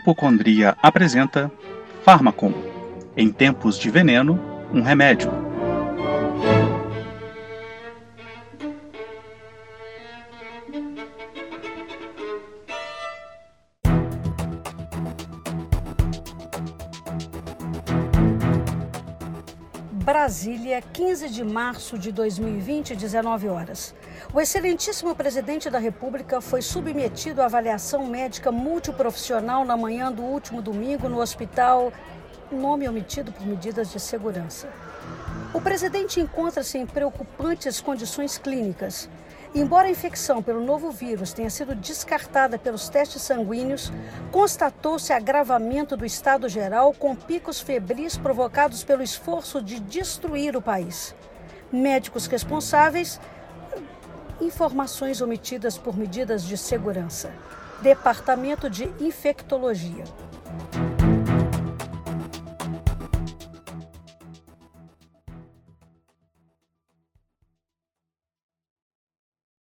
Hipocondria apresenta Fármacon. Em tempos de veneno, um remédio. Brasília, 15 de março de 2020, 19 horas. O excelentíssimo presidente da República foi submetido à avaliação médica multiprofissional na manhã do último domingo no hospital, nome omitido por medidas de segurança. O presidente encontra-se em preocupantes condições clínicas. Embora a infecção pelo novo vírus tenha sido descartada pelos testes sanguíneos, constatou-se agravamento do estado geral com picos febris provocados pelo esforço de destruir o país. Médicos responsáveis informações omitidas por medidas de segurança. Departamento de Infectologia.